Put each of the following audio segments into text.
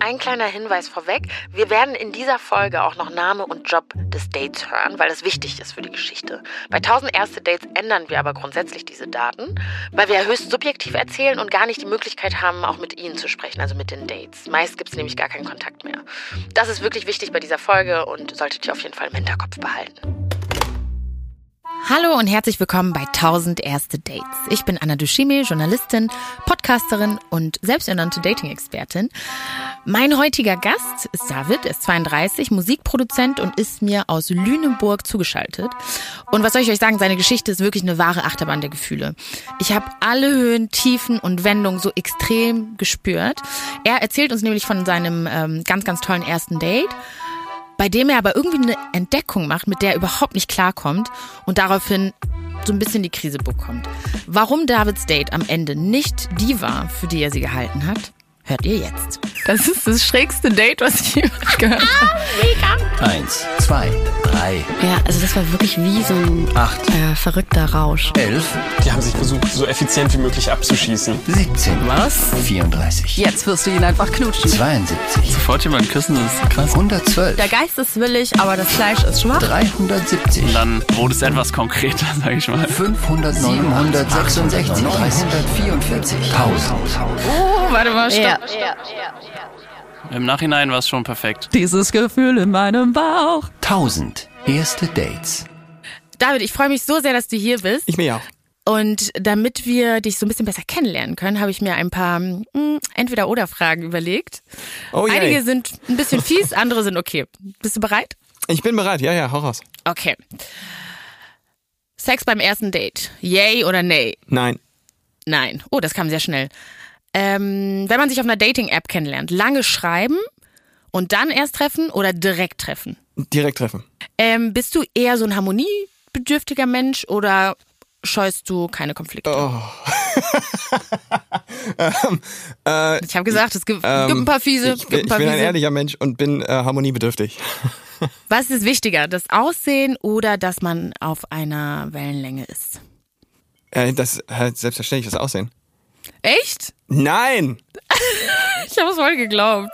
Ein kleiner Hinweis vorweg. Wir werden in dieser Folge auch noch Name und Job des Dates hören, weil das wichtig ist für die Geschichte. Bei 1000 erste Dates ändern wir aber grundsätzlich diese Daten, weil wir höchst subjektiv erzählen und gar nicht die Möglichkeit haben, auch mit ihnen zu sprechen, also mit den Dates. Meist gibt es nämlich gar keinen Kontakt mehr. Das ist wirklich wichtig bei dieser Folge und solltet ihr auf jeden Fall im Hinterkopf behalten. Hallo und herzlich willkommen bei 1000 erste Dates. Ich bin Anna Dushime, Journalistin, Podcasterin und selbsternannte Dating-Expertin. Mein heutiger Gast ist David, ist 32, Musikproduzent und ist mir aus Lüneburg zugeschaltet. Und was soll ich euch sagen, seine Geschichte ist wirklich eine wahre Achterbahn der Gefühle. Ich habe alle Höhen, Tiefen und Wendungen so extrem gespürt. Er erzählt uns nämlich von seinem ähm, ganz, ganz tollen ersten Date bei dem er aber irgendwie eine Entdeckung macht, mit der er überhaupt nicht klarkommt und daraufhin so ein bisschen die Krise bekommt. Warum Davids Date am Ende nicht die war, für die er sie gehalten hat, hört ihr jetzt. Das ist das schrägste Date, was ich jemals gehört habe. Eins, zwei, drei. Ja, also das war wirklich wie so ein Acht. Äh, verrückter Rausch. Elf. Die haben sich versucht, so effizient wie möglich abzuschießen. 17. Was? 34. Jetzt wirst du ihn einfach knutschen. 72. Sofort jemand küssen, das ist krass. 112. Der Geist ist willig, aber das Fleisch ist schwach. 370. Und dann wurde es etwas konkreter, sag ich mal. 500, 766. 344. 1000. Oh, warte mal, stopp. Ja. Im Nachhinein war es schon perfekt. Dieses Gefühl in meinem Bauch. 1000 erste Dates. David, ich freue mich so sehr, dass du hier bist. Ich mich auch. Und damit wir dich so ein bisschen besser kennenlernen können, habe ich mir ein paar hm, Entweder-Oder-Fragen überlegt. Oh, Einige yay. sind ein bisschen fies, andere sind okay. Bist du bereit? Ich bin bereit, ja, ja, hau raus. Okay. Sex beim ersten Date. Yay oder nay? Nein. Nein. Oh, das kam sehr schnell ähm, wenn man sich auf einer Dating-App kennenlernt, lange schreiben und dann erst treffen oder direkt treffen? Direkt treffen. Ähm, bist du eher so ein harmoniebedürftiger Mensch oder scheust du keine Konflikte? Oh. ähm, äh, ich habe gesagt, es gibt, ähm, gibt, ein paar fiese. Ich, bin, ein, paar ich bin fiese. ein ehrlicher Mensch und bin äh, harmoniebedürftig. Was ist wichtiger, das Aussehen oder dass man auf einer Wellenlänge ist? Äh, das äh, selbstverständlich das Aussehen. Echt? Nein! ich habe es voll geglaubt.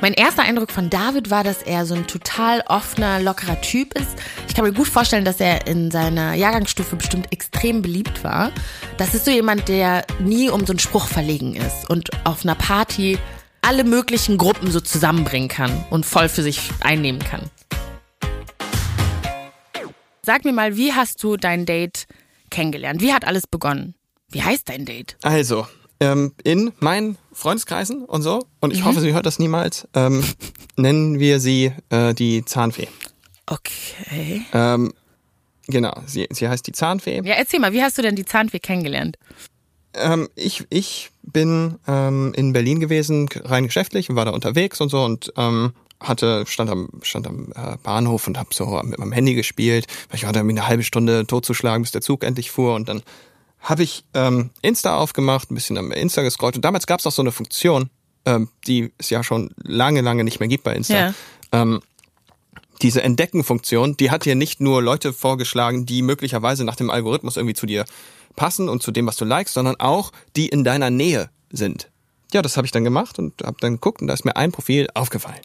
Mein erster Eindruck von David war, dass er so ein total offener, lockerer Typ ist. Ich kann mir gut vorstellen, dass er in seiner Jahrgangsstufe bestimmt extrem beliebt war. Das ist so jemand, der nie um so einen Spruch verlegen ist und auf einer Party alle möglichen Gruppen so zusammenbringen kann und voll für sich einnehmen kann. Sag mir mal, wie hast du dein Date kennengelernt? Wie hat alles begonnen? Wie heißt dein Date? Also, ähm, in meinen Freundeskreisen und so, und ich mhm. hoffe, sie hört das niemals, ähm, nennen wir sie äh, die Zahnfee. Okay. Ähm, genau, sie, sie heißt die Zahnfee. Ja, erzähl mal, wie hast du denn die Zahnfee kennengelernt? Ähm, ich, ich bin ähm, in Berlin gewesen, rein geschäftlich und war da unterwegs und so und ähm, hatte stand am stand am äh, Bahnhof und habe so mit meinem Handy gespielt. Ich war da irgendwie eine halbe Stunde totzuschlagen, bis der Zug endlich fuhr und dann habe ich ähm, Insta aufgemacht, ein bisschen am Insta gescrollt und damals gab es auch so eine Funktion, ähm, die es ja schon lange, lange nicht mehr gibt bei Insta. Ja. Ähm, diese Entdecken-Funktion, die hat dir nicht nur Leute vorgeschlagen, die möglicherweise nach dem Algorithmus irgendwie zu dir passen und zu dem, was du likest, sondern auch die in deiner Nähe sind. Ja, das habe ich dann gemacht und habe dann geguckt und da ist mir ein Profil aufgefallen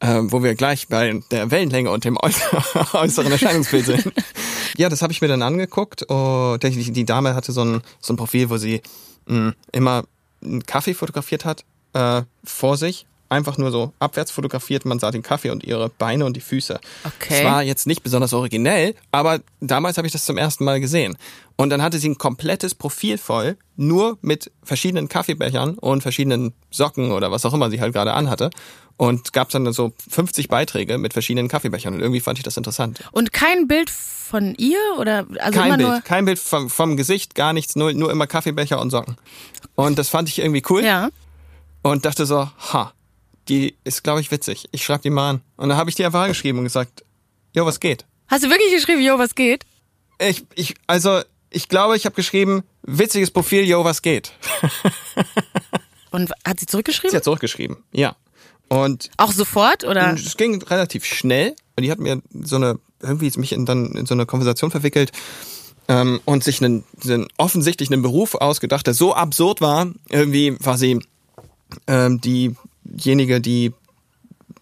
äh, wo wir gleich bei der Wellenlänge und dem äußeren Erscheinungsbild sind. ja, das habe ich mir dann angeguckt. Und die, die Dame hatte so ein, so ein Profil, wo sie mh, immer einen Kaffee fotografiert hat äh, vor sich einfach nur so abwärts fotografiert. Man sah den Kaffee und ihre Beine und die Füße. Okay. Es war jetzt nicht besonders originell, aber damals habe ich das zum ersten Mal gesehen. Und dann hatte sie ein komplettes Profil voll, nur mit verschiedenen Kaffeebechern und verschiedenen Socken oder was auch immer sie halt gerade anhatte. Und gab dann so 50 Beiträge mit verschiedenen Kaffeebechern. Und irgendwie fand ich das interessant. Und kein Bild von ihr oder also kein immer Bild, nur kein Bild vom, vom Gesicht, gar nichts, nur, nur immer Kaffeebecher und Socken. Und das fand ich irgendwie cool. Ja. Und dachte so, ha, die ist, glaube ich, witzig. Ich schreibe die mal an. Und dann habe ich die einfach angeschrieben und gesagt, jo, was geht? Hast du wirklich geschrieben, jo, was geht? Ich, ich, also, ich glaube, ich habe geschrieben, witziges Profil, jo, was geht? und hat sie zurückgeschrieben? Sie hat zurückgeschrieben, ja. Und auch sofort oder? Es ging relativ schnell. Und die hat mir so eine irgendwie mich in, dann in so eine Konversation verwickelt ähm, und sich einen, einen offensichtlich einen Beruf ausgedacht, der so absurd war. Irgendwie war sie ähm, diejenige, die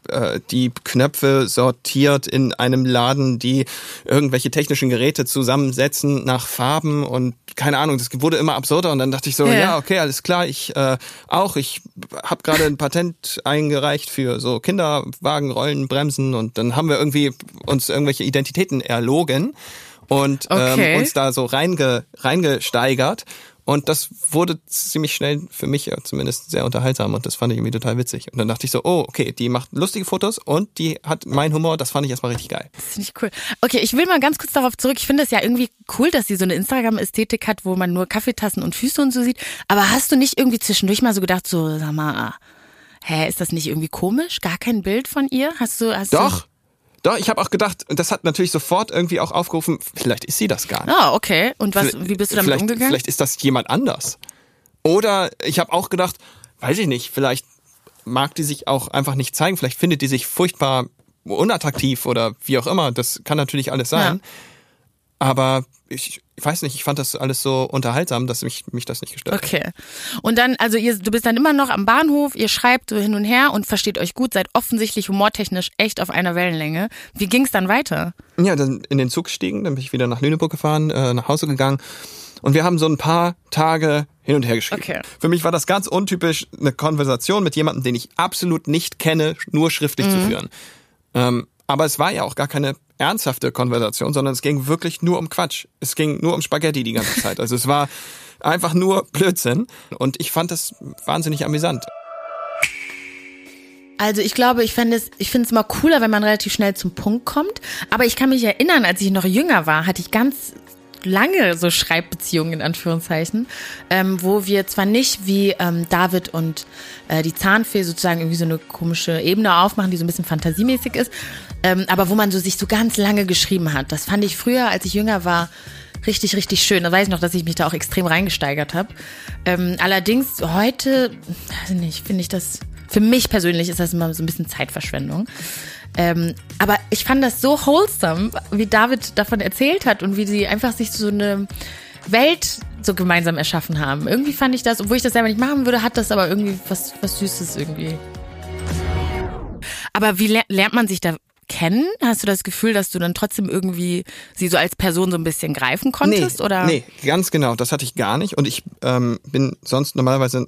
äh, die Knöpfe sortiert in einem Laden, die irgendwelche technischen Geräte zusammensetzen nach Farben und keine Ahnung, das wurde immer absurder und dann dachte ich so, Ja. ja, okay, alles klar, ich äh, auch, ich habe gerade ein Patent eingereicht für so Kinderwagen, Rollen, Bremsen und dann haben wir irgendwie uns irgendwelche Identitäten erlogen und Okay. ähm, uns da so reinge, reingesteigert. Und das wurde ziemlich schnell für mich ja zumindest sehr unterhaltsam und das fand ich irgendwie total witzig. Und dann dachte ich so, oh, okay, die macht lustige Fotos und die hat meinen Humor, das fand ich erstmal richtig geil. Das finde ich cool. Okay, ich will mal ganz kurz darauf zurück. Ich finde es ja irgendwie cool, dass sie so eine Instagram-Ästhetik hat, wo man nur Kaffeetassen und Füße und so sieht. Aber hast du nicht irgendwie zwischendurch mal so gedacht, so, sag mal, hä, ist das nicht irgendwie komisch? Gar kein Bild von ihr? Hast du, hast Doch, doch, ich habe auch gedacht, und das hat natürlich sofort irgendwie auch aufgerufen, vielleicht ist sie das gar nicht. Ah, okay. Und was, wie bist du damit umgegangen? Vielleicht ist das jemand anders. Oder ich habe auch gedacht, weiß ich nicht, vielleicht mag die sich auch einfach nicht zeigen, vielleicht findet die sich furchtbar unattraktiv oder wie auch immer. Das kann natürlich alles sein. Aber ich, ich weiß nicht, ich fand das alles so unterhaltsam, dass mich, mich das nicht gestört hat. Okay. Und dann, also ihr, du bist dann immer noch am Bahnhof, ihr schreibt so hin und her und versteht euch gut, seid offensichtlich humortechnisch echt auf einer Wellenlänge. Wie ging's dann weiter? Ja, dann in den Zug gestiegen, dann bin ich wieder nach Lüneburg gefahren, äh, nach Hause gegangen. Und wir haben so ein paar Tage hin und her geschrieben. Okay. Für mich war das ganz untypisch, eine Konversation mit jemandem, den ich absolut nicht kenne, nur schriftlich zu führen. Ähm, aber es war ja auch gar keine ernsthafte Konversation, sondern es ging wirklich nur um Quatsch. Es ging nur um Spaghetti die ganze Zeit. Also es war einfach nur Blödsinn. Und ich fand das wahnsinnig amüsant. Also ich glaube, ich fände es, ich finde es immer cooler, wenn man relativ schnell zum Punkt kommt. Aber ich kann mich erinnern, als ich noch jünger war, hatte ich ganz lange so Schreibbeziehungen in Anführungszeichen, ähm, wo wir zwar nicht wie ähm, David und äh, die Zahnfee sozusagen irgendwie so eine komische Ebene aufmachen, die so ein bisschen fantasiemäßig ist, ähm, aber wo man so sich so ganz lange geschrieben hat. Das fand ich früher, als ich jünger war, richtig, richtig schön. Da weiß ich noch, dass ich mich da auch extrem reingesteigert habe. Ähm, allerdings heute, weiß ich nicht, finde ich das, für mich persönlich ist das immer so ein bisschen Zeitverschwendung. Ähm, aber ich fand das so wholesome, wie David davon erzählt hat und wie sie einfach sich so eine Welt so gemeinsam erschaffen haben. Irgendwie fand ich das, obwohl ich das selber nicht machen würde, hat das aber irgendwie was, was Süßes irgendwie. Aber wie ler lernt man sich da kennen? Hast du das Gefühl, dass du dann trotzdem irgendwie sie so als Person so ein bisschen greifen konntest? nee, oder? nee, ganz genau. Das hatte ich gar nicht. Und ich ähm, bin sonst normalerweise ein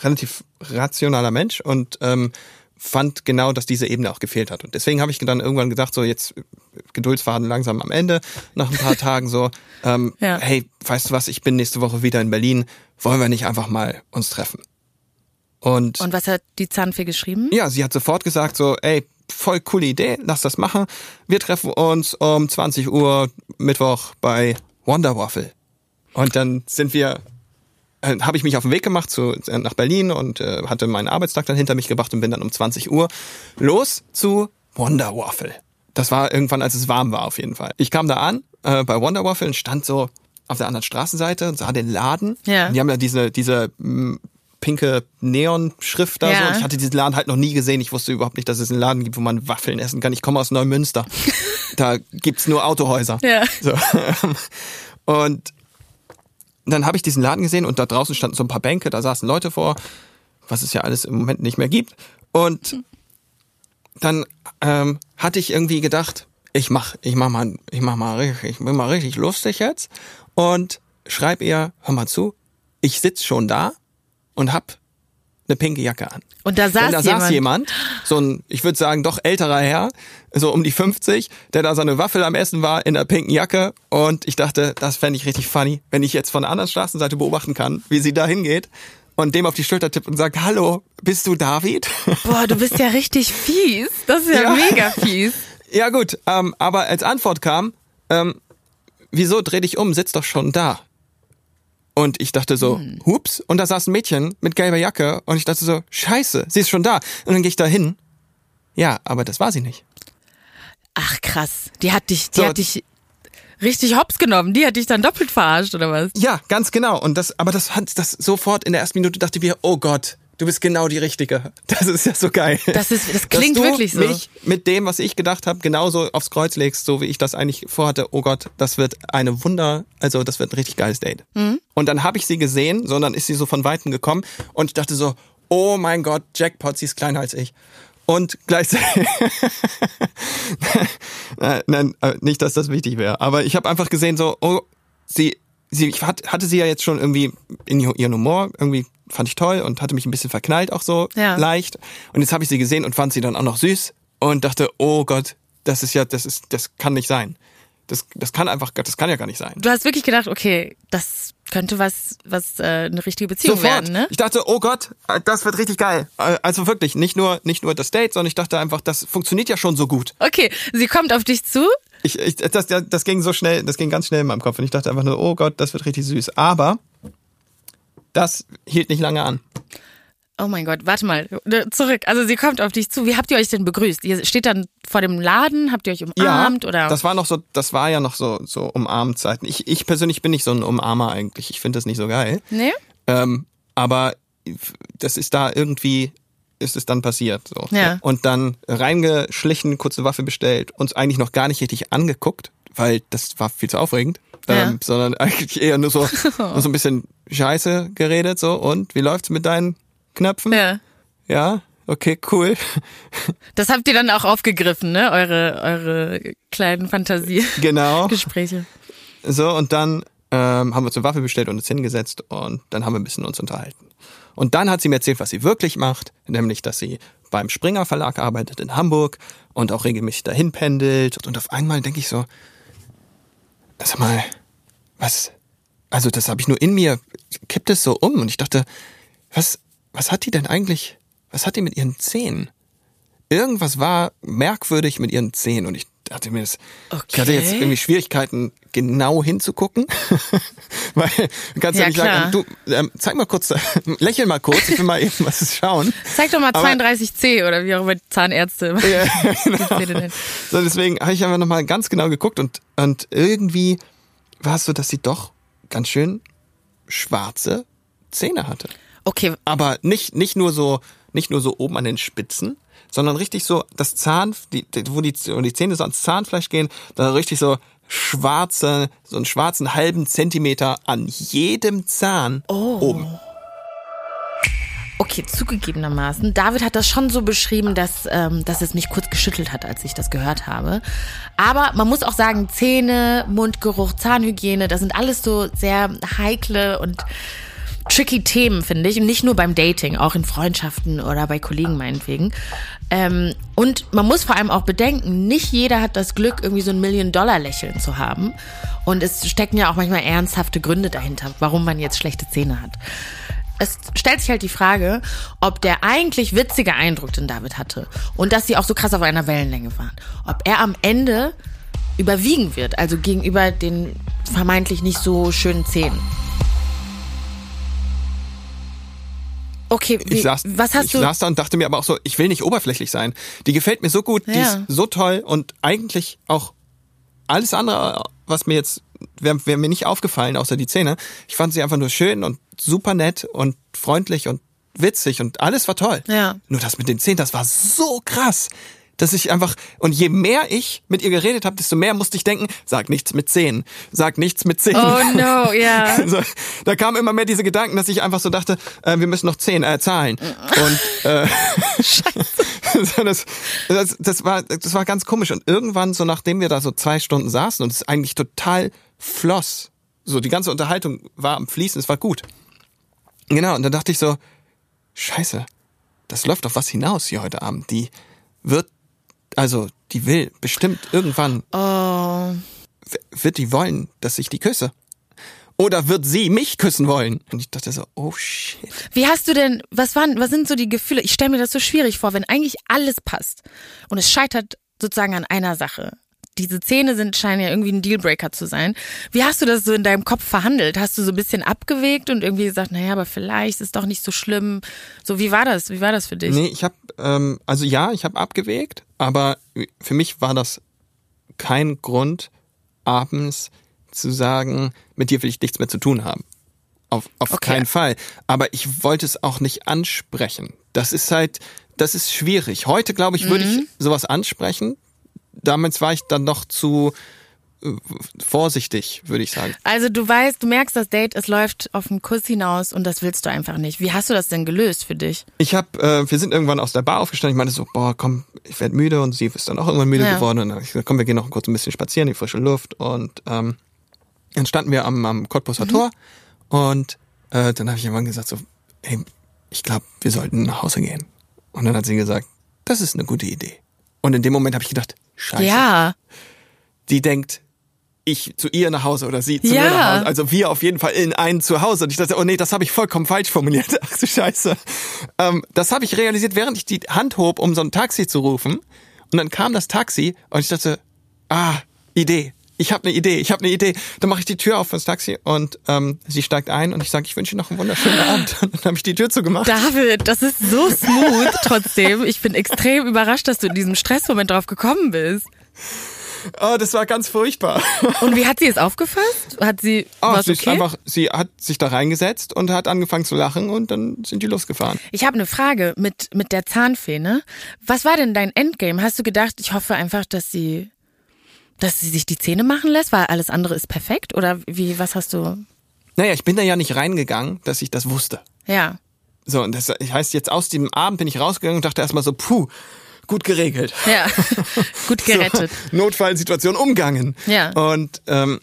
relativ rationaler Mensch und ähm, fand genau, dass diese Ebene auch gefehlt hat. Und deswegen habe ich dann irgendwann gesagt, so jetzt äh, Geduldsfaden langsam am Ende, nach ein paar Tagen so, ähm, Ja. hey, weißt du was, ich bin nächste Woche wieder in Berlin, wollen wir nicht einfach mal uns treffen? Und, Und was hat die Zahnfee geschrieben? ja, sie hat sofort gesagt so, ey, voll coole Idee, lass das machen. Wir treffen uns um 20 Uhr Mittwoch bei Wonder Waffle. Und dann sind wir, äh, habe ich mich auf den Weg gemacht zu, äh, nach Berlin und äh, hatte meinen Arbeitstag dann hinter mich gebracht und bin dann um 20 Uhr los zu Wonder Waffle. Das war irgendwann, als es warm war, auf jeden Fall. Ich kam da an äh, bei Wonder Waffle und stand so auf der anderen Straßenseite und sah den Laden. Ja. Die haben ja diese, diese mh, pinke Neon-Schrift da Ja. so. Und ich hatte diesen Laden halt noch nie gesehen. Ich wusste überhaupt nicht, dass es einen Laden gibt, wo man Waffeln essen kann. Ich komme aus Neumünster. da gibt's nur Autohäuser. Ja. So. Und dann habe ich diesen Laden gesehen und da draußen standen so ein paar Bänke, da saßen Leute vor, was es ja alles im Moment nicht mehr gibt. Und dann ähm, hatte ich irgendwie gedacht, ich mach, ich mach mal, ich mach mal richtig, ich bin mal richtig lustig jetzt und schreib ihr, hör mal zu, ich sitz schon da und hab eine pinke Jacke an. Und da saß Und da jemand. saß jemand, so ein, ich würde sagen, doch älterer Herr, so um die 50, der da so eine Waffel am Essen war in der pinken Jacke. Und ich dachte, das fände ich richtig funny, wenn ich jetzt von der anderen Straßenseite beobachten kann, wie sie da hingeht und dem auf die Schulter tippt und sagt, hallo, bist du David? Boah, du bist ja richtig fies. Das ist ja, Ja. mega fies. ja gut, ähm, aber als Antwort kam, ähm, wieso dreh dich um, sitz doch schon da. Und ich dachte so, Hm. hups, und da saß ein Mädchen mit gelber Jacke und ich dachte so, scheiße, sie ist schon da. Und dann gehe ich da hin. Ja, aber das war sie nicht. Ach krass. Die hat dich, die So. hat dich richtig hops genommen. Die hat dich dann doppelt verarscht, oder was? Ja, ganz genau. Und das, aber das hat das sofort in der ersten Minute dachte ich mir, oh Gott, du bist genau die Richtige. Das ist ja so geil. Das ist- das klingt Dass du wirklich so. mich mit dem, was ich gedacht habe, genauso aufs Kreuz legst, so wie ich das eigentlich vorhatte. Oh Gott, das wird eine Wunder, also das wird ein richtig geiles Date. Mhm. Und dann habe ich sie gesehen, sondern ist sie so von Weitem gekommen und ich dachte so, oh mein Gott, Jackpot, sie ist kleiner als ich. Und gleichzeitig, nein, nein, äh, nicht, dass das wichtig wäre, aber ich habe einfach gesehen, so, oh, sie, sie, ich hat- hatte sie ja jetzt schon irgendwie in ihren Humor, irgendwie fand ich toll und hatte mich ein bisschen verknallt auch so Ja. leicht. Und jetzt habe ich sie gesehen und fand sie dann auch noch süß und dachte, oh Gott, das ist ja, das ist, das kann nicht sein. Das, das kann einfach, das kann ja gar nicht sein. Du hast wirklich gedacht, okay, das könnte was, was äh, eine richtige Beziehung Sofort. werden, ne? Ich dachte, oh Gott, das wird richtig geil. Äh, Also wirklich, nicht nur, nicht nur das Date, sondern ich dachte einfach, das funktioniert ja schon so gut. Okay, sie kommt auf dich zu. Ich, ich, das, das ging so schnell, das ging ganz schnell in meinem Kopf und ich dachte einfach nur, oh Gott, das wird richtig süß. Aber das hielt nicht lange an. Oh mein Gott, warte mal, zurück. Also sie kommt auf dich zu. Wie habt ihr euch denn begrüßt? Ihr steht dann vor dem Laden, habt ihr euch umarmt oder? das war noch so, das war ja noch so, so Umarmzeiten. Ich, ich persönlich bin nicht so ein Umarmer eigentlich. Ich finde das nicht so geil. nee? Ähm, aber das ist da irgendwie, ist es dann passiert. So. Ja. Und dann reingeschlichen, kurze Waffe bestellt, uns eigentlich noch gar nicht richtig angeguckt, weil das war viel zu aufregend. Ja. Ähm, sondern eigentlich eher nur so, nur so ein bisschen Scheiße geredet, so, und wie läuft's mit deinen Knöpfen? Ja. Ja, okay, cool. Das habt ihr dann auch aufgegriffen, ne? Eure, eure kleinen Genau. Fantasiegespräche. So, und dann ähm, haben wir zur Waffe bestellt und uns hingesetzt und dann haben wir ein bisschen uns unterhalten. Und dann hat sie mir erzählt, was sie wirklich macht, nämlich, dass sie beim Springer Verlag arbeitet in Hamburg und auch regelmäßig dahin pendelt. Und auf einmal denke ich so, sag mal, was, also das habe ich nur in mir, kippt es so um und ich dachte, was, was hat die denn eigentlich, was hat die mit ihren Zähnen? Irgendwas war merkwürdig mit ihren Zähnen und ich dachte mir, das, ich hatte jetzt Okay. irgendwie Schwierigkeiten, genau hinzugucken, weil du kannst ja, Ja, nicht klar. sagen, du, ähm, zeig mal kurz, lächel mal kurz, ich will mal eben was schauen. Zeig doch mal Aber- 32C oder wie auch immer die Zahnärzte Ja, genau. So, deswegen habe ich einfach nochmal ganz genau geguckt und, und irgendwie war es so, dass sie doch ganz schön schwarze Zähne hatte. Okay, Aber nicht, nicht nur so, nicht nur so oben an den Spitzen, sondern richtig so das Zahn, die, wo, die, wo die Zähne so ans Zahnfleisch gehen, da richtig so schwarze, so einen schwarzen halben Zentimeter an jedem Zahn oben. Okay, zugegebenermaßen. David hat das schon so beschrieben, dass, ähm, dass es mich kurz geschüttelt hat, als ich das gehört habe. Aber man muss auch sagen, Zähne, Mundgeruch, Zahnhygiene, das sind alles so sehr heikle und tricky Themen, finde ich. Und nicht nur beim Dating, auch in Freundschaften oder bei Kollegen meinetwegen. Ähm, und man muss vor allem auch bedenken, nicht jeder hat das Glück, irgendwie so ein Million-Dollar-Lächeln zu haben. Und es stecken ja auch manchmal ernsthafte Gründe dahinter, warum man jetzt schlechte Zähne hat es stellt sich halt die Frage, ob der eigentlich witzige Eindruck, den David hatte, und dass sie auch so krass auf einer Wellenlänge waren, ob er am Ende überwiegen wird, also gegenüber den vermeintlich nicht so schönen Zähnen. Okay, wie, Ich saß, was hast ich du? saß da und dachte mir aber auch so, ich will nicht oberflächlich sein. Die gefällt mir so gut, die Ja. ist so toll und eigentlich auch alles andere, was mir jetzt, wäre wär mir nicht aufgefallen, außer die Zähne. Ich fand sie einfach nur schön und super nett und freundlich und witzig und alles war toll. Ja. Nur das mit den Zähnen, das war so krass. Dass ich einfach, und je mehr ich mit ihr geredet habe, desto mehr musste ich denken, sag nichts mit Zähnen, sag nichts mit Zähnen. Oh no, ja. Also, da kamen immer mehr diese Gedanken, dass ich einfach so dachte, äh, wir müssen noch zehn äh, zahlen. Und äh, so, das, das, das war das war ganz komisch. Und irgendwann, so nachdem wir da so zwei Stunden saßen und es eigentlich total floss, so die ganze Unterhaltung war am Fließen, es war gut. Genau, und dann dachte ich so, scheiße, das läuft auf was hinaus hier heute Abend. Die wird, also die will bestimmt irgendwann Oh, wird die wollen, dass ich die küsse? Oder wird sie mich küssen wollen? Und ich dachte so, oh shit. Wie hast du denn, was waren, was sind so die Gefühle? Ich stelle mir das so schwierig vor, wenn eigentlich alles passt und es scheitert sozusagen an einer Sache. Diese Zähne sind, scheinen ja irgendwie ein Dealbreaker zu sein. Wie hast du das so in deinem Kopf verhandelt? Hast du so ein bisschen abgewegt und irgendwie gesagt, naja, aber vielleicht ist doch nicht so schlimm. So, wie war das? Wie war das für dich? Nee, ich habe, ähm, also ja, ich habe abgewegt, aber für mich war das kein Grund, abends zu sagen, mit dir will ich nichts mehr zu tun haben. Auf, auf Okay. keinen Fall. Aber ich wollte es auch nicht ansprechen. Das ist halt, das ist schwierig. Heute, glaube ich, würde ich sowas ansprechen. Damals war ich dann noch zu vorsichtig, würde ich sagen. Also du weißt, du merkst das Date, es läuft auf einen Kuss hinaus und das willst du einfach nicht. Wie hast du das denn gelöst für dich? Ich habe, äh, wir sind irgendwann aus der Bar aufgestanden. Ich meinte so, boah, komm, ich werde müde und sie ist dann auch irgendwann müde Ja. geworden. Und dann hab ich gesagt, komm, wir gehen noch kurz ein bisschen spazieren, die frische Luft. Und ähm, dann standen wir am, am Cottbuser Mhm. Tor und äh, dann habe ich irgendwann gesagt so, ey, ich glaube, wir sollten nach Hause gehen. Und dann hat sie gesagt, das ist eine gute Idee. Und in dem Moment habe ich gedacht, scheiße, Ja, die denkt, ich zu ihr nach Hause oder sie zu Ja. mir nach Hause. Also wir auf jeden Fall in einen zu Hause. Und ich dachte, oh nee, das habe ich vollkommen falsch formuliert. Ach du Scheiße. Ähm, das habe ich realisiert, während ich die Hand hob, um so ein Taxi zu rufen. Und dann kam das Taxi und ich dachte, ah, Idee. Ich habe eine Idee, ich habe eine Idee. Dann mache ich die Tür auf fürs Taxi und ähm, sie steigt ein und ich sage, ich wünsche Ihnen noch einen wunderschönen Abend. Und dann habe ich die Tür zugemacht. David, das ist so smooth trotzdem. Ich bin extrem überrascht, dass du in diesem Stressmoment drauf gekommen bist. Oh, das war ganz furchtbar. Und wie hat sie es aufgefasst? Hat sie Oh, was sie, ist okay? einfach, sie hat sich da reingesetzt und hat angefangen zu lachen und dann sind die losgefahren. Ich habe eine Frage mit mit der Zahnfee, ne? Was war denn dein Endgame? Hast du gedacht, ich hoffe einfach, dass sie dass sie sich die Zähne machen lässt, weil alles andere ist perfekt oder wie was hast du? Naja, ich bin da ja nicht reingegangen, dass ich das wusste. Ja. So, und das heißt, jetzt aus dem Abend bin ich rausgegangen und dachte erstmal so, puh, gut geregelt. Ja. Gut gerettet. So, Notfallsituation umgangen. Ja. Und ähm,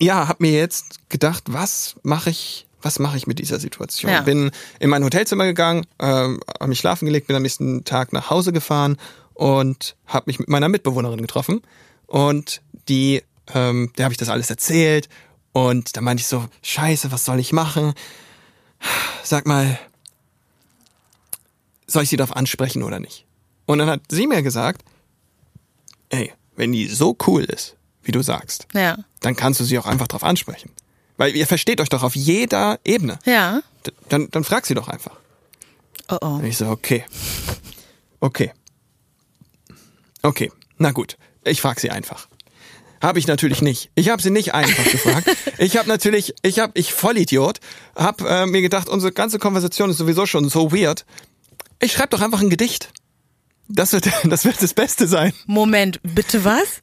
ja, hab mir jetzt gedacht, was mache ich, was mache ich mit dieser Situation? Ja. Bin in mein Hotelzimmer gegangen, ähm, habe mich schlafen gelegt, bin am nächsten Tag nach Hause gefahren und habe mich mit meiner Mitbewohnerin getroffen. Und die, ähm, der habe ich das alles erzählt. Und da meinte ich so, scheiße, was soll ich machen? Sag mal, soll ich sie darauf ansprechen oder nicht? Und dann hat sie mir gesagt, ey, wenn die so cool ist, wie du sagst, Ja. dann kannst du sie auch einfach darauf ansprechen. Weil ihr versteht euch doch auf jeder Ebene. Ja. Dann, dann frag sie doch einfach. Oh oh. Und ich so, okay. Okay. Okay, na gut. Ich frag sie einfach. Habe ich natürlich nicht. Ich habe sie nicht einfach gefragt. Ich habe natürlich, ich habe, ich Vollidiot, habe äh, mir gedacht, unsere ganze Konversation ist sowieso schon so weird. Ich schreibe doch einfach ein Gedicht. Das wird, das wird das Beste sein. Moment, bitte was?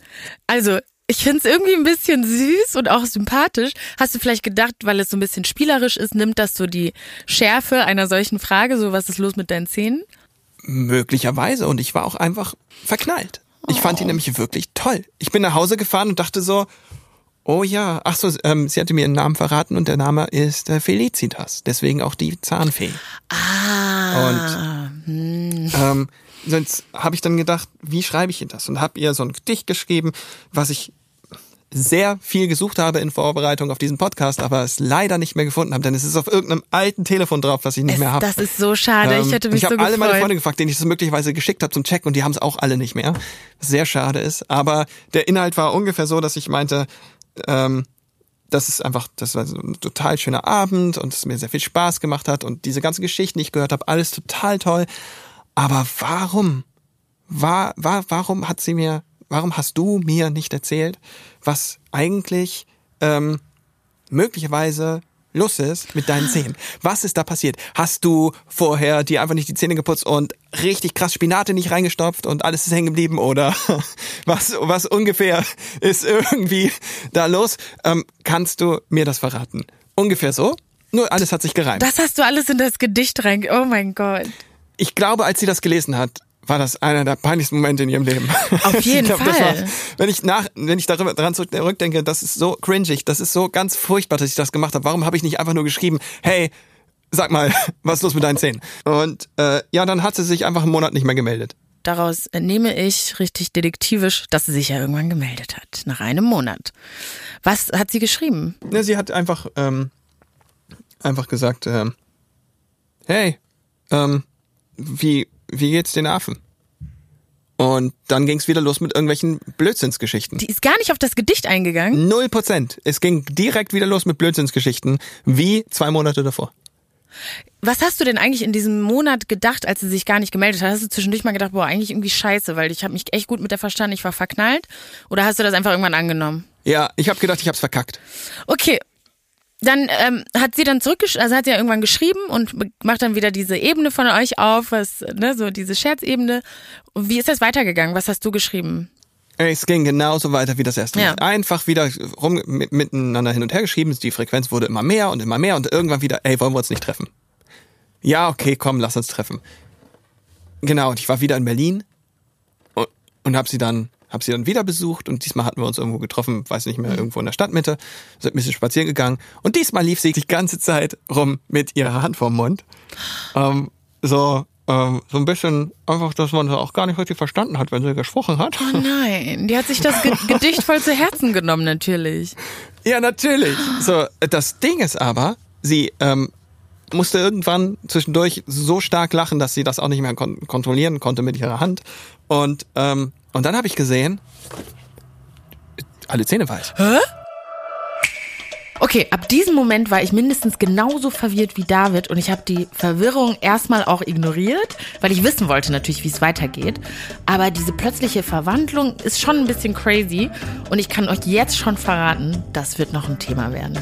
Also, ich find's irgendwie ein bisschen süß und auch sympathisch. Hast du vielleicht gedacht, weil es so ein bisschen spielerisch ist, nimmt das so die Schärfe einer solchen Frage, so was ist los mit deinen Zähnen? Möglicherweise. Und ich war auch einfach verknallt. Ich fand ihn nämlich wirklich toll. Ich bin nach Hause gefahren und dachte so, oh ja, ach so, ähm, sie hatte mir einen Namen verraten und der Name ist äh, Felicitas. Deswegen auch die Zahnfee. Ah. Ähm, sonst habe ich dann gedacht, wie schreibe ich ihr das? Und habe ihr so ein Gedicht geschrieben, was ich sehr viel gesucht habe in Vorbereitung auf diesen Podcast, aber es leider nicht mehr gefunden habe, denn es ist auf irgendeinem alten Telefon drauf, was ich nicht Es, mehr habe. das ist so schade. ich hätte mich Ähm, ich so habe alle meine. Freunde gefragt, denen ich das möglicherweise geschickt habe zum Checken und die haben es auch alle nicht mehr. Was sehr schade ist. Aber der Inhalt war ungefähr so, dass ich meinte, ähm, das ist einfach, das war so ein total schöner Abend und es mir sehr viel Spaß gemacht hat und diese ganzen Geschichten, die ich gehört habe, alles total toll. Aber warum? War, war, warum hat sie mir, warum hast du mir nicht erzählt, was eigentlich ähm, möglicherweise los ist mit deinen Zähnen. Was ist da passiert? Hast du vorher dir einfach nicht die Zähne geputzt und richtig krass Spinate nicht reingestopft und alles ist hängen geblieben oder was, was ungefähr ist irgendwie da los? Ähm, kannst du mir das verraten? Ungefähr so. Nur alles hat sich gereimt. Das hast du alles in das Gedicht rein. Oh mein Gott. Ich glaube, als sie das gelesen hat, war das einer der peinlichsten Momente in ihrem Leben. Auf jeden ich glaub, Das Fall. war, wenn ich nach, wenn ich darüber dran zurückdenke, das ist so cringig, das ist so ganz furchtbar, dass ich das gemacht habe. Warum habe ich nicht einfach nur geschrieben, hey, sag mal, was ist los mit deinen Zähnen? Und äh, ja, dann hat sie sich einfach einen Monat nicht mehr gemeldet. Daraus entnehme ich richtig detektivisch, dass sie sich ja irgendwann gemeldet hat. Nach einem Monat. Was hat sie geschrieben? Ne, sie hat einfach, ähm, einfach gesagt, ähm, hey, ähm, wie, wie geht's den Affen? Und dann ging's wieder los mit irgendwelchen Blödsinnsgeschichten. Die ist gar nicht auf das Gedicht eingegangen. Null Prozent. Es ging direkt wieder los mit Blödsinnsgeschichten, wie zwei Monate davor. Was hast du denn eigentlich in diesem Monat gedacht, als sie sich gar nicht gemeldet hat? Hast du zwischendurch mal gedacht, boah, eigentlich irgendwie scheiße, weil ich habe mich echt gut mit der verstanden, ich war verknallt? Oder hast du das einfach irgendwann angenommen? Ja, ich habe gedacht, ich hab's verkackt. Okay. Dann ähm, hat sie dann zurückgesch also hat sie ja irgendwann geschrieben und macht dann wieder diese Ebene von euch auf, was, ne, so diese Scherzebene. Wie ist das weitergegangen? Was hast du geschrieben? Es ging genauso weiter wie das erste Mal. Ja. Einfach wieder rum, mit, miteinander hin und her geschrieben. Die Frequenz wurde immer mehr und immer mehr und irgendwann wieder, ey, wollen wir uns nicht treffen? Ja, okay, komm, lass uns treffen. Genau, und ich war wieder in Berlin und, und habe sie dann hab sie dann wieder besucht und diesmal hatten wir uns irgendwo getroffen, weiß nicht mehr, irgendwo in der Stadtmitte, sind ein bisschen spazieren gegangen und diesmal lief sie die ganze Zeit rum mit ihrer Hand vorm Mund. Ähm, so, ähm, so ein bisschen einfach, dass man sie auch gar nicht richtig verstanden hat, wenn sie gesprochen hat. Oh nein, die hat sich das Ge Gedicht voll zu Herzen genommen, natürlich. Ja, natürlich. So, das Ding ist aber, sie ähm, musste irgendwann zwischendurch so stark lachen, dass sie das auch nicht mehr kon kontrollieren konnte mit ihrer Hand. Und, ähm, und dann habe ich gesehen, alle Zähne weiß. Okay, ab diesem Moment war ich mindestens genauso verwirrt wie David und ich habe die Verwirrung erstmal auch ignoriert, weil ich wissen wollte natürlich, wie es weitergeht. Aber diese plötzliche Verwandlung ist schon ein bisschen crazy und ich kann euch jetzt schon verraten, das wird noch ein Thema werden.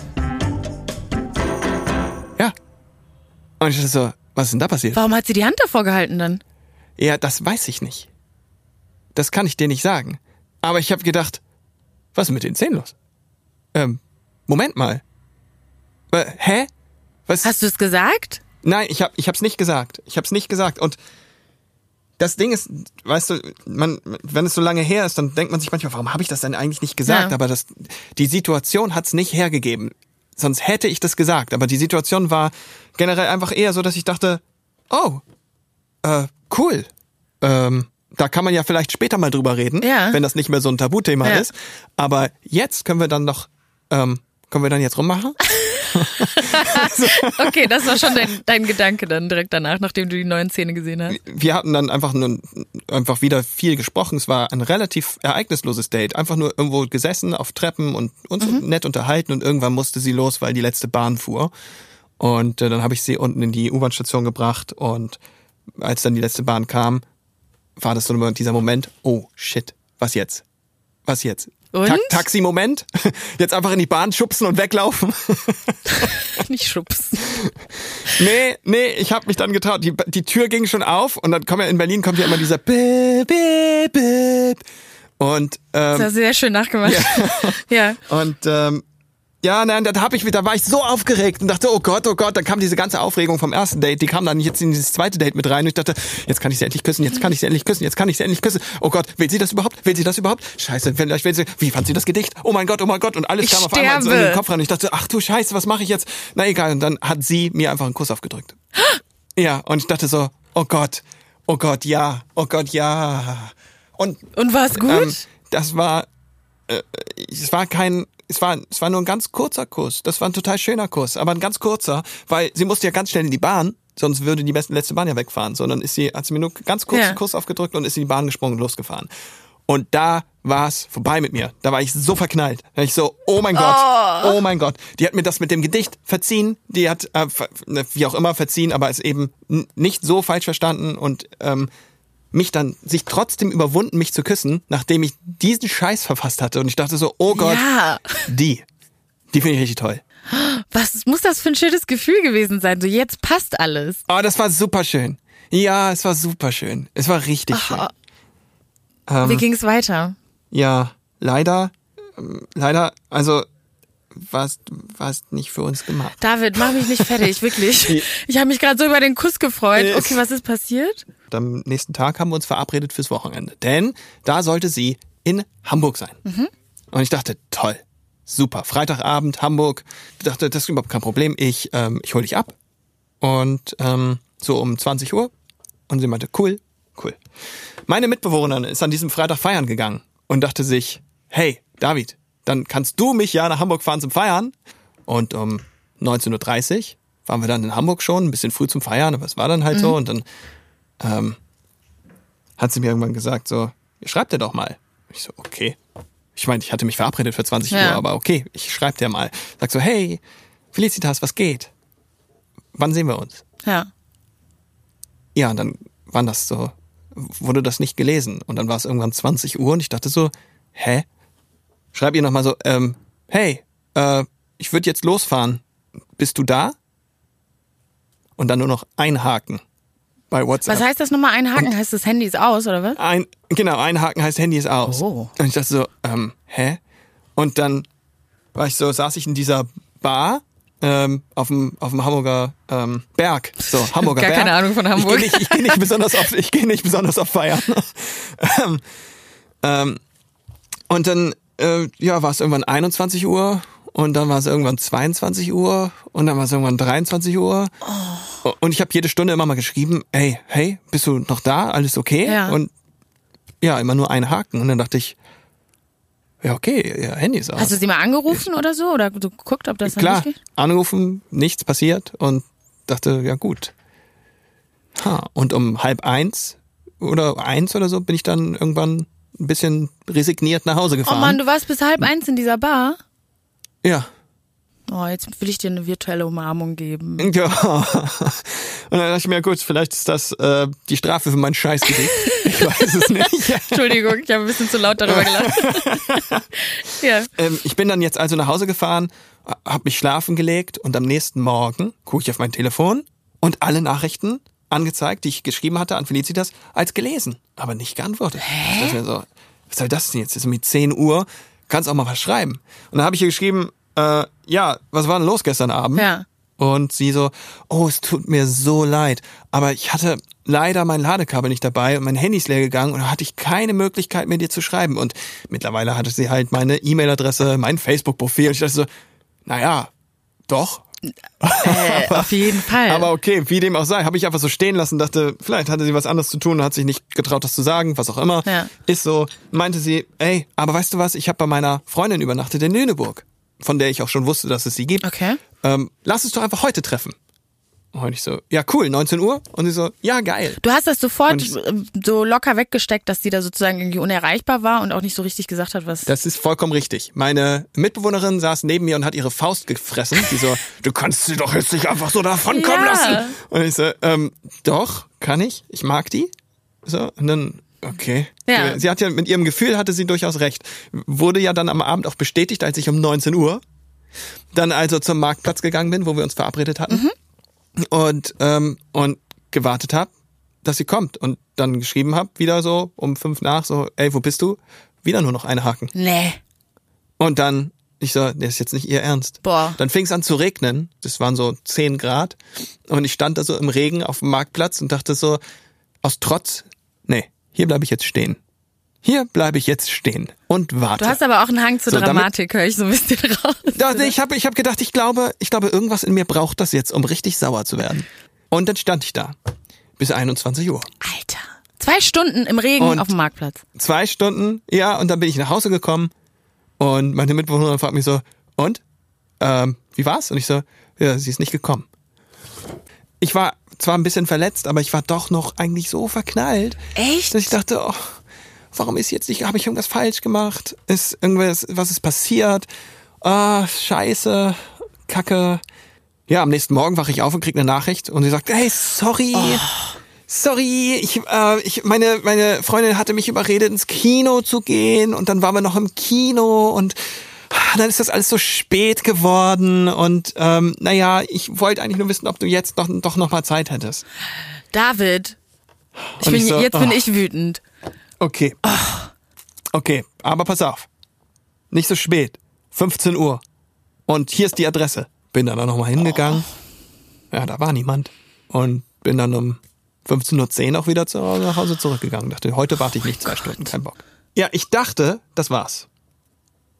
Ja. Und ich dachte so, was ist denn da passiert? Warum hat sie die Hand davor gehalten dann? Ja, das weiß ich nicht. Das kann ich dir nicht sagen. Aber ich habe gedacht, was ist mit den Zähnen los? Ähm, Moment mal. Äh, hä? Was? Hast du es gesagt? Nein, ich hab, ich hab's nicht gesagt. Ich hab's nicht gesagt. Und das Ding ist, weißt du, man, wenn es so lange her ist, dann denkt man sich manchmal, warum habe ich das denn eigentlich nicht gesagt? Ja. Aber das, die Situation hat's nicht hergegeben. Sonst hätte ich das gesagt. Aber die Situation war generell einfach eher so, dass ich dachte, oh, äh, cool. Ähm, da kann man ja vielleicht später mal drüber reden, Ja. wenn das nicht mehr so ein Tabuthema Ja. ist. Aber jetzt können wir dann noch, ähm, können wir dann jetzt rummachen? Okay, das war schon dein, dein Gedanke dann direkt danach, nachdem du die neuen Szene gesehen hast. wir hatten dann einfach nur einfach wieder viel gesprochen. Es war ein relativ ereignisloses Date. Einfach nur irgendwo gesessen auf Treppen und uns nett unterhalten und irgendwann musste sie los, weil die letzte Bahn fuhr. Und äh, dann habe ich sie unten in die U-Bahn-Station gebracht und als dann die letzte Bahn kam, war das so dieser Moment, oh shit, was jetzt? Was jetzt? Ta Taxi-Moment? Jetzt einfach in die Bahn schubsen und weglaufen? Nicht schubsen. Nee, nee, ich habe mich dann getraut. Die, die Tür ging schon auf und dann kommt ja in Berlin kommt ja immer dieser Bip, Bip, Bip. Und Das ähm, hast du sehr schön nachgemacht. Ja. und ähm, ja, nein, da hab ich da war ich so aufgeregt und dachte, oh Gott, oh Gott, dann kam diese ganze Aufregung vom ersten Date, die kam dann jetzt in dieses zweite Date mit rein und ich dachte, jetzt kann ich sie endlich küssen, jetzt kann ich sie endlich küssen, jetzt kann ich sie endlich küssen. Oh Gott, will sie das überhaupt? Will sie das überhaupt? Scheiße, vielleicht will sie, wie fand sie das Gedicht? Oh mein Gott, oh mein Gott und alles Ich kam auf einmal so in den. Kopf rein und ich dachte, ach du Scheiße, was mache ich jetzt? Na egal, und dann hat sie mir einfach einen Kuss aufgedrückt. Ja, und ich dachte so, oh Gott, oh Gott, ja, oh Gott, ja. Und Und war es gut? ähm, das war, äh, es war kein, es war, es war nur ein ganz kurzer Kuss. Das war ein total schöner Kuss, aber ein ganz kurzer, weil sie musste ja ganz schnell in die Bahn, sonst würde die besten letzte Bahn ja wegfahren. Sondern ist sie, hat sie mir nur ganz kurz Ja. einen Kuss aufgedrückt und ist in die Bahn gesprungen und losgefahren. Und da war es vorbei mit mir. Da war ich so verknallt. Da war ich so, oh mein Gott, oh. mein Gott. Die hat mir das mit dem Gedicht verziehen. Die hat, äh, ne, wie auch immer, verziehen, aber es eben nicht so falsch verstanden und ähm, mich dann, sich trotzdem überwunden, mich zu küssen, nachdem ich diesen Scheiß verfasst hatte. Und ich dachte so, oh Gott, ja. die. Die finde ich richtig toll. Was muss das für ein schönes Gefühl gewesen sein? So, jetzt passt alles. Oh, das war super schön. Ja, es war super schön. Es war richtig schön. Ähm, Wie ging es weiter? Ja, leider, ähm, leider, also war es nicht für uns gemacht. David, mach mich nicht fertig, wirklich. Ich habe mich gerade so über den Kuss gefreut. Okay, was ist passiert? Und am nächsten Tag haben wir uns verabredet fürs Wochenende, denn da sollte sie in Hamburg sein. Und ich dachte, toll, super, Freitagabend, Hamburg. Ich dachte, das ist überhaupt kein Problem, ich, ähm, ich hol dich ab. Und ähm, so um 20 Uhr. Und sie meinte, cool, cool. Meine Mitbewohnerin ist an diesem Freitag feiern gegangen und dachte sich, hey, David, dann kannst du mich ja nach Hamburg fahren zum Feiern. Und um 19.30 Uhr waren wir dann in Hamburg schon, ein bisschen früh zum Feiern, aber es war dann halt so. Und dann ähm, hat sie mir irgendwann gesagt, so, schreib dir doch mal. Ich so, okay. Ich meine, ich hatte mich verabredet für 20 Ja. Uhr, aber okay, ich schreib dir mal. Sag so, hey, Felicitas, was geht? Wann sehen wir uns? Ja. Ja, und dann waren das so, wurde das nicht gelesen. Und dann war es irgendwann 20 Uhr und ich dachte so, hä? Schreib ihr nochmal so, ähm, hey, äh, ich würde jetzt losfahren. Bist du da? Und dann nur noch ein Haken. Bei WhatsApp. Was heißt das nochmal? Ein Haken heißt das Handy ist aus, oder was? Ein, genau, ein Haken heißt Handy ist aus. Oh. Und ich dachte so, ähm, hä? Und dann war ich so, saß ich in dieser Bar ähm, auf dem auf dem Hamburger ähm, Berg. So, Hamburger Gar Berg. keine Ahnung von Hamburg. Ich gehe nicht, ich geh nicht besonders oft, ich gehe nicht besonders oft feiern. ähm, ähm, und dann äh, ja, war es irgendwann 21 Uhr und dann war es irgendwann 22 Uhr und dann war es irgendwann 23 Uhr. Oh. Und ich habe jede Stunde immer mal geschrieben, hey, hey, bist du noch da? Alles okay? Ja. Und ja, immer nur ein Haken. Und dann dachte ich, ja, okay, ja, Handy ist aus. Hast du sie mal angerufen oder so? Oder du geguckt, ob das Klar, nicht geht? angerufen, nichts passiert und dachte, ja gut. Ha, und um halb eins oder eins oder so bin ich dann irgendwann ein bisschen resigniert nach Hause Oh gefahren. Mann, du warst bis halb eins in dieser Bar? ja. Oh, jetzt will ich dir eine virtuelle Umarmung geben. Ja. Und dann dachte ich mir, gut, vielleicht ist das äh, die Strafe für mein Scheißgedicht. Ich weiß es nicht. Entschuldigung, ich habe ein bisschen zu laut darüber gelacht. ja. Ähm, ich bin dann jetzt also nach Hause gefahren, habe mich schlafen gelegt und am nächsten Morgen gucke ich auf mein Telefon und alle Nachrichten angezeigt, die ich geschrieben hatte an Felicitas, als gelesen, aber nicht geantwortet. Ich dachte mir so, was soll das denn jetzt? Es ist irgendwie 10 Uhr, kannst auch mal was schreiben. Und dann habe ich ihr geschrieben, äh, ja, was war denn los gestern Abend? Ja. Und sie so, oh, es tut mir so leid, aber ich hatte leider mein Ladekabel nicht dabei und mein Handy ist leer gegangen und da hatte ich keine Möglichkeit mehr dir zu schreiben. Und mittlerweile hatte sie halt meine E-Mail-Adresse, mein Facebook-Profil. Und ich dachte so, naja, doch. Äh, auf jeden Fall. Aber okay, wie dem auch sei, habe ich einfach so stehen lassen, dachte, vielleicht hatte sie was anderes zu tun, hat sich nicht getraut, das zu sagen, was auch immer. Ja. Ist so, meinte sie, ey, aber weißt du was, ich habe bei meiner Freundin übernachtet in Lüneburg, von der ich auch schon wusste, dass es sie gibt. Okay. Ähm, lass uns doch einfach heute treffen. Und ich so, ja cool, 19 Uhr. Und sie so, ja geil. Du hast das sofort ähm, so locker weggesteckt, dass die da sozusagen irgendwie unerreichbar war und auch nicht so richtig gesagt hat, was. Das ist vollkommen richtig. Meine Mitbewohnerin saß neben mir und hat ihre Faust gefressen. Die so, du kannst sie doch jetzt nicht einfach so davonkommen Ja. lassen. Und ich so, ähm, doch, kann ich. Ich mag die. So, und dann, okay. Ja. Sie hat ja, mit ihrem Gefühl hatte sie durchaus recht. Wurde ja dann am Abend auch bestätigt, als ich um 19 Uhr dann also zum Marktplatz gegangen bin, wo wir uns verabredet hatten. Und, ähm, und gewartet habe, dass sie kommt. Und dann geschrieben habe, wieder so um fünf nach, so, ey, wo bist du? Wieder nur noch eine Haken. Nee. Und dann, ich so, das ist jetzt nicht ihr Ernst. Boah. Dann fing es an zu regnen. Das waren so 10 Grad. Und ich stand da so im Regen auf dem Marktplatz und dachte so, aus Trotz, hier bleibe ich jetzt stehen. Hier bleibe ich jetzt stehen und warte. Du hast aber auch einen Hang zur So, Dramatik, höre ich so ein bisschen raus. Da, ich habe ich hab gedacht, ich glaube, ich glaube, irgendwas in mir braucht das jetzt, um richtig sauer zu werden. Und dann stand ich da. Bis 21 Uhr. Alter. Zwei Stunden im Regen Und- auf dem Marktplatz. Zwei Stunden, ja, und dann bin ich nach Hause gekommen und meine Mitbewohnerin fragt mich so, und? Ähm, wie war's? Und ich so, ja, sie ist nicht gekommen. Ich war zwar ein bisschen verletzt, aber ich war doch noch eigentlich so verknallt, Echt? dass ich dachte, oh, warum ist jetzt nicht, habe ich irgendwas falsch gemacht? Ist irgendwas, was ist passiert? Ah, scheiße, Kacke. Ja, am nächsten Morgen wache ich auf und krieg eine Nachricht und sie sagt, hey, sorry. Sorry, ich, äh, ich, meine, meine Freundin hatte mich überredet, ins Kino zu gehen und dann waren wir noch im Kino und dann ist das alles so spät geworden und ähm, naja, ich wollte eigentlich nur wissen, ob du jetzt noch, doch noch mal Zeit hättest. David. Ich bin, ich so, jetzt bin oh. ich wütend. Okay. Okay, aber pass auf. Nicht so spät. 15 Uhr. Und hier ist die Adresse. Bin dann da nochmal hingegangen. Ja, da war niemand. Und bin dann um 15.10 Uhr auch wieder zu, nach Hause zurückgegangen. Dachte, heute warte ich nicht zwei Stunden, kein Bock. Ja, ich dachte, das war's.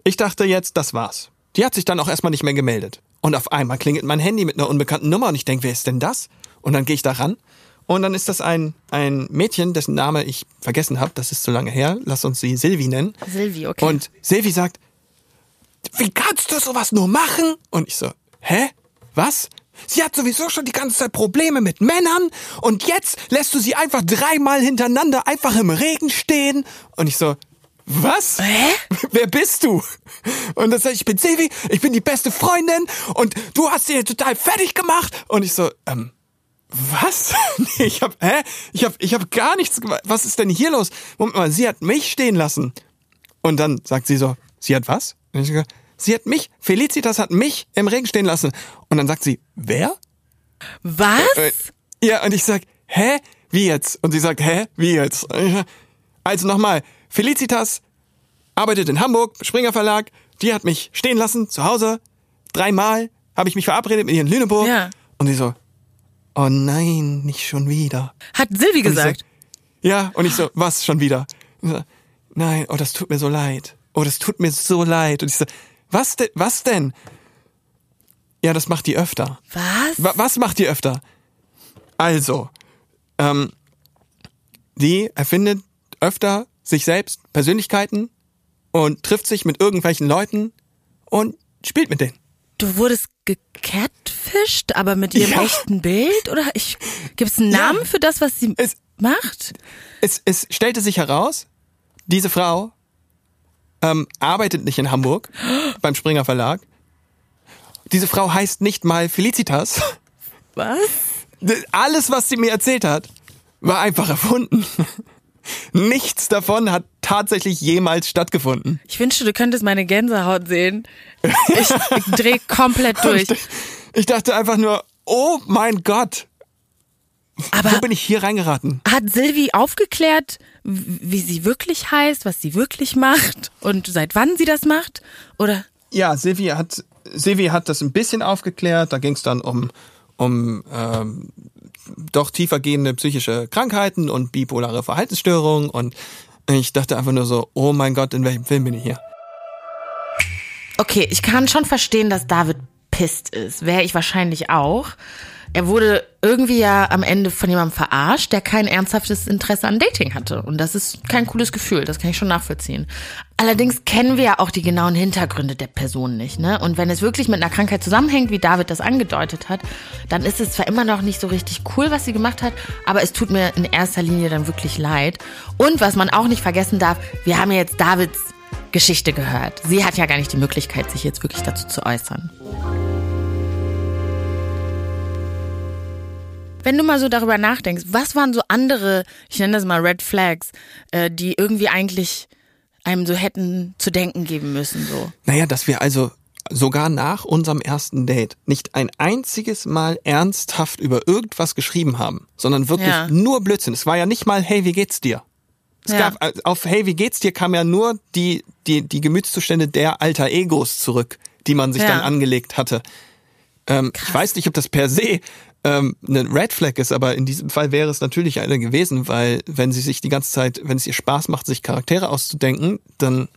Ich dachte jetzt, das war's. Die hat sich dann auch erstmal nicht mehr gemeldet. Und auf einmal klingelt mein Handy mit einer unbekannten Nummer und ich denke, wer ist denn das? Und dann gehe ich da ran und dann ist das ein, ein Mädchen, dessen Name ich vergessen habe, das ist so lange her, lass uns sie Silvi nennen. Silvi, okay. Und Silvi sagt, wie kannst du sowas nur machen? Und ich so, hä? Was? Sie hat sowieso schon die ganze Zeit Probleme mit Männern und jetzt lässt du sie einfach dreimal hintereinander einfach im Regen stehen. Und ich so, was? Hä? Wer bist du? Und dann sag ich, ich bin Silvi, ich bin die beste Freundin und du hast sie total fertig gemacht. Und ich so, ähm, was? Nee, ich hab, hä? Ich hab, ich hab gar nichts gemacht. Was ist denn hier los? Moment mal, sie hat mich stehen lassen. Und dann sagt sie so, sie hat was? Und ich so, sie hat mich, Felicitas hat mich im Regen stehen lassen. Und dann sagt sie, wer? Was? Äh, Ja, und ich sag, hä? wie jetzt? Und sie sagt, hä, wie jetzt? Also nochmal, Felicitas arbeitet in Hamburg, Springer Verlag, die hat mich stehen lassen, zu Hause, dreimal habe ich mich verabredet mit ihr in Lüneburg. Ja. Und sie so, oh nein, nicht schon wieder. Hat Silvi gesagt. So, ja, und ich so, was schon wieder? So, nein, oh, das tut mir so leid. Oh, das tut mir so leid. Und ich so, was denn? Was denn? Ja, das macht die öfter. Was? Wa- Was macht die öfter? Also, ähm, die erfindet öfter sich selbst Persönlichkeiten und trifft sich mit irgendwelchen Leuten und spielt mit denen. Du wurdest gecatfished, aber mit ihrem Ja. echten Bild? Oder ich gibt's einen Ja. Namen für das, was sie Es- macht? Es, es stellte sich heraus, diese Frau ähm, arbeitet nicht in Hamburg beim Springer Verlag. Diese Frau heißt nicht mal Felicitas. Was? Alles, was sie mir erzählt hat, war einfach erfunden. Nichts davon hat tatsächlich jemals stattgefunden. Ich wünschte, du könntest meine Gänsehaut sehen. Ich, ich dreh komplett durch. Ich dachte einfach nur, oh mein Gott, Aber wo bin ich hier reingeraten? hat Silvi aufgeklärt, wie sie wirklich heißt, was sie wirklich macht und seit wann sie das macht? Oder? Ja, Silvi hat, Silvi hat das ein bisschen aufgeklärt. Da ging es dann um, um ähm, doch tiefergehende psychische Krankheiten und bipolare Verhaltensstörungen. Und ich dachte einfach nur so, oh mein Gott, in welchem Film bin ich hier? Okay, ich kann schon verstehen, dass David pisst ist. Wäre ich wahrscheinlich auch. Er wurde irgendwie ja am Ende von jemandem verarscht, der kein ernsthaftes Interesse an Dating hatte. Und das ist kein cooles Gefühl, das kann ich schon nachvollziehen. Allerdings kennen wir ja auch die genauen Hintergründe der Person nicht, ne? Und wenn es wirklich mit einer Krankheit zusammenhängt, wie David das angedeutet hat, dann ist es zwar immer noch nicht so richtig cool, was sie gemacht hat, aber es tut mir in erster Linie dann wirklich leid. Und was man auch nicht vergessen darf, wir haben ja jetzt Davids Geschichte gehört. Sie hat ja gar nicht die Möglichkeit, sich jetzt wirklich dazu zu äußern. Wenn du mal so darüber nachdenkst, was waren so andere, ich nenne das mal Red Flags, äh, die irgendwie eigentlich einem so hätten zu denken geben müssen, so. Naja, dass wir also sogar nach unserem ersten Date nicht ein einziges Mal ernsthaft über irgendwas geschrieben haben, sondern wirklich Ja. nur Blödsinn. Es war ja nicht mal, hey, wie geht's dir? Es Ja. gab, äh, auf Hey, wie geht's dir kam ja nur die, die, die Gemütszustände der alter Egos zurück, die man sich Ja. dann angelegt hatte. Ähm, ich weiß nicht, ob das per se ähm, eine Red Flag ist, aber in diesem Fall wäre es natürlich eine gewesen, weil wenn sie sich die ganze Zeit, wenn es ihr Spaß macht, sich Charaktere auszudenken, dann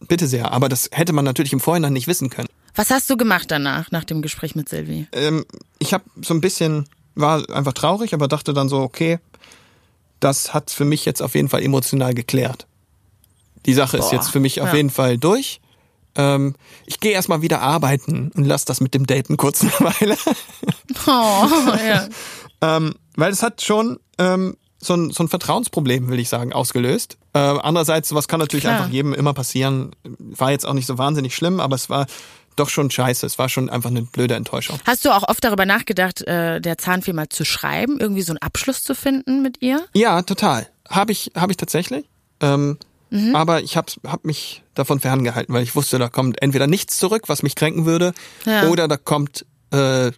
bitte sehr. Aber das hätte man natürlich im Vorhinein nicht wissen können. Was hast du gemacht danach, nach dem Gespräch mit Sylvie? Ähm, ich habe so ein bisschen, war einfach traurig, aber dachte dann so, okay, das hat für mich jetzt auf jeden Fall emotional geklärt. Die Sache ist Boah, jetzt für mich auf ja. jeden Fall durch. Ähm, ich gehe erstmal wieder arbeiten und lass das mit dem Daten kurz eine Weile. Oh, ja. ähm, weil es hat schon ähm, so, ein, so ein Vertrauensproblem, will ich sagen, ausgelöst. Äh, andererseits, sowas kann natürlich Klar. einfach jedem immer passieren. War jetzt auch nicht so wahnsinnig schlimm, aber es war doch schon scheiße. Es war schon einfach eine blöde Enttäuschung. Hast du auch oft darüber nachgedacht, äh, der Zahnfee mal zu schreiben, irgendwie so einen Abschluss zu finden mit ihr? Ja, total. Habe ich, hab ich tatsächlich. Ähm, Mhm. Aber ich habe hab mich davon ferngehalten, weil ich wusste, da kommt entweder nichts zurück, was mich kränken würde, Ja. oder da kommt äh,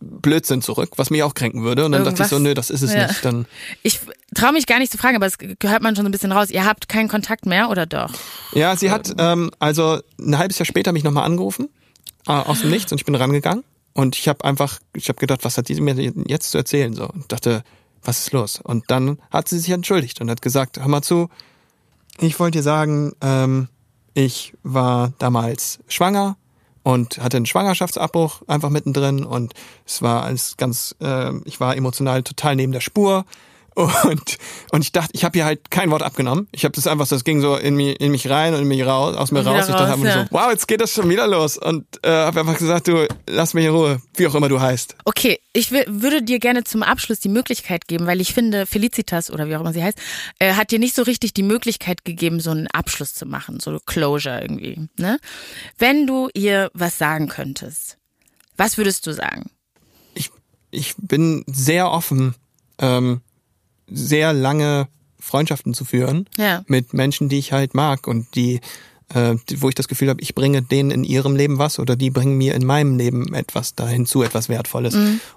Blödsinn zurück, was mich auch kränken würde. Und dann dachte ich so, Irgendwas- nö, das ist es Ja. nicht. Dann Ich traue mich gar nicht zu fragen, aber es gehört man schon so ein bisschen raus. Ihr habt keinen Kontakt mehr oder doch? Ja, sie hat ähm, also ein halbes Jahr später mich nochmal angerufen, äh, aus dem Nichts, und ich bin rangegangen. Und ich habe einfach, ich habe gedacht, was hat die mir jetzt zu erzählen? So und dachte, was ist los? Und dann hat sie sich entschuldigt und hat gesagt, hör mal zu, ich wollte dir sagen, ähm, ich war damals schwanger und hatte einen Schwangerschaftsabbruch einfach mittendrin und es war alles ganz, ähm, ich war emotional total neben der Spur und und ich dachte, ich habe hier halt kein Wort abgenommen. Ich habe das einfach, so, das ging so in mich, in mich rein und in mich raus, aus mir wieder raus. Ich dachte raus, einfach ja. so, wow, jetzt geht das schon wieder los und äh, habe einfach gesagt, du lass mich in Ruhe, wie auch immer du heißt. Okay, ich würde dir gerne zum Abschluss die Möglichkeit geben, weil ich finde, Felicitas oder wie auch immer sie heißt, äh, hat dir nicht so richtig die Möglichkeit gegeben, so einen Abschluss zu machen, so Closure irgendwie. Ne? Wenn du ihr was sagen könntest, was würdest du sagen? ich, ich bin sehr offen, ähm, sehr lange Freundschaften zu führen Ja. mit Menschen, die ich halt mag und die äh, wo ich das Gefühl habe, ich bringe denen in ihrem Leben was oder die bringen mir in meinem Leben etwas da hinzu, etwas Wertvolles.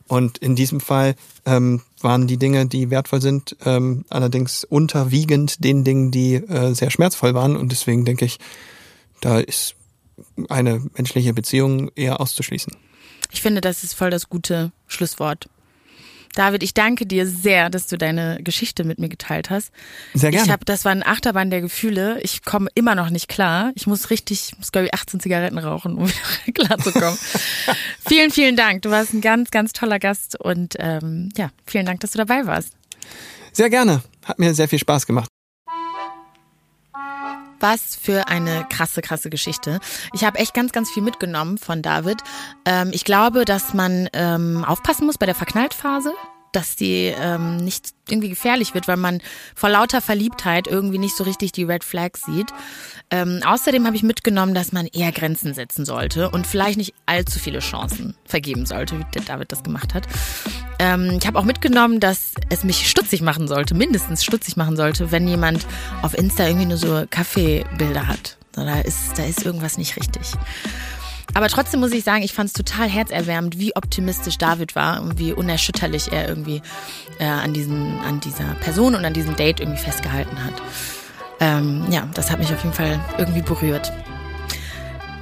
Und in diesem Fall ähm, waren die Dinge, die wertvoll sind, ähm, allerdings unterwiegend den Dingen, die äh, sehr schmerzvoll waren. Und deswegen denke ich, da ist eine menschliche Beziehung eher auszuschließen. Ich finde, das ist voll das gute Schlusswort. David, ich danke dir sehr, dass du deine Geschichte mit mir geteilt hast. Sehr gerne. Ich habe, das war ein Achterbahn der Gefühle. Ich komme immer noch nicht klar. Ich muss richtig, ich muss glaube ich 18 Zigaretten rauchen, um wieder klar zu kommen. vielen, vielen Dank. Du warst ein ganz, ganz toller Gast und ähm, ja, vielen Dank, dass du dabei warst. Sehr gerne. Hat mir sehr viel Spaß gemacht. Was für eine krasse, krasse Geschichte. Ich habe echt ganz, ganz viel mitgenommen von David. Ähm, ich glaube, dass man ähm, aufpassen muss bei der Verknalltphase, dass die ähm, nicht irgendwie gefährlich wird, weil man vor lauter Verliebtheit irgendwie nicht so richtig die Red Flags sieht. Ähm, außerdem habe ich mitgenommen, dass man eher Grenzen setzen sollte und vielleicht nicht allzu viele Chancen vergeben sollte, wie der David das gemacht hat. Ähm, ich habe auch mitgenommen, dass es mich stutzig machen sollte, mindestens stutzig machen sollte, wenn jemand auf Insta irgendwie nur so Kaffeebilder hat. Da ist, da ist irgendwas nicht richtig. Aber trotzdem muss ich sagen, ich fand es total herzerwärmend, wie optimistisch David war und wie unerschütterlich er irgendwie äh, an, diesen, an dieser Person und an diesem Date irgendwie festgehalten hat. Ähm, ja, das hat mich auf jeden Fall irgendwie berührt.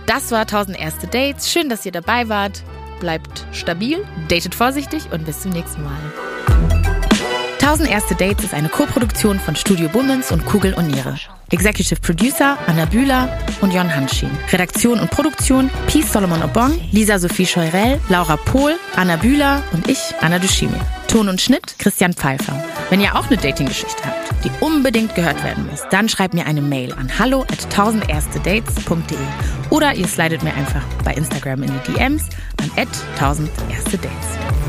Das war 1000 erste Dates. Schön, dass ihr dabei wart. Bleibt stabil, datet vorsichtig und bis zum nächsten Mal. 1000 erste Dates ist eine Koproduktion von Studio Bummens und Kugel und Niere. Executive Producer Anna Bühler und Jon Hanschin. Redaktion und Produktion Peace Solomon Obong, Lisa Sophie Scheurell, Laura Pohl, Anna Bühler und ich, Anna Dushimi. Ton und Schnitt Christian Pfeiffer. Wenn ihr auch eine Dating-Geschichte habt, die unbedingt gehört werden muss, dann schreibt mir eine Mail an hallo at 1000erstedates.de oder ihr slidet mir einfach bei Instagram in die DMs an at 1000erstedates.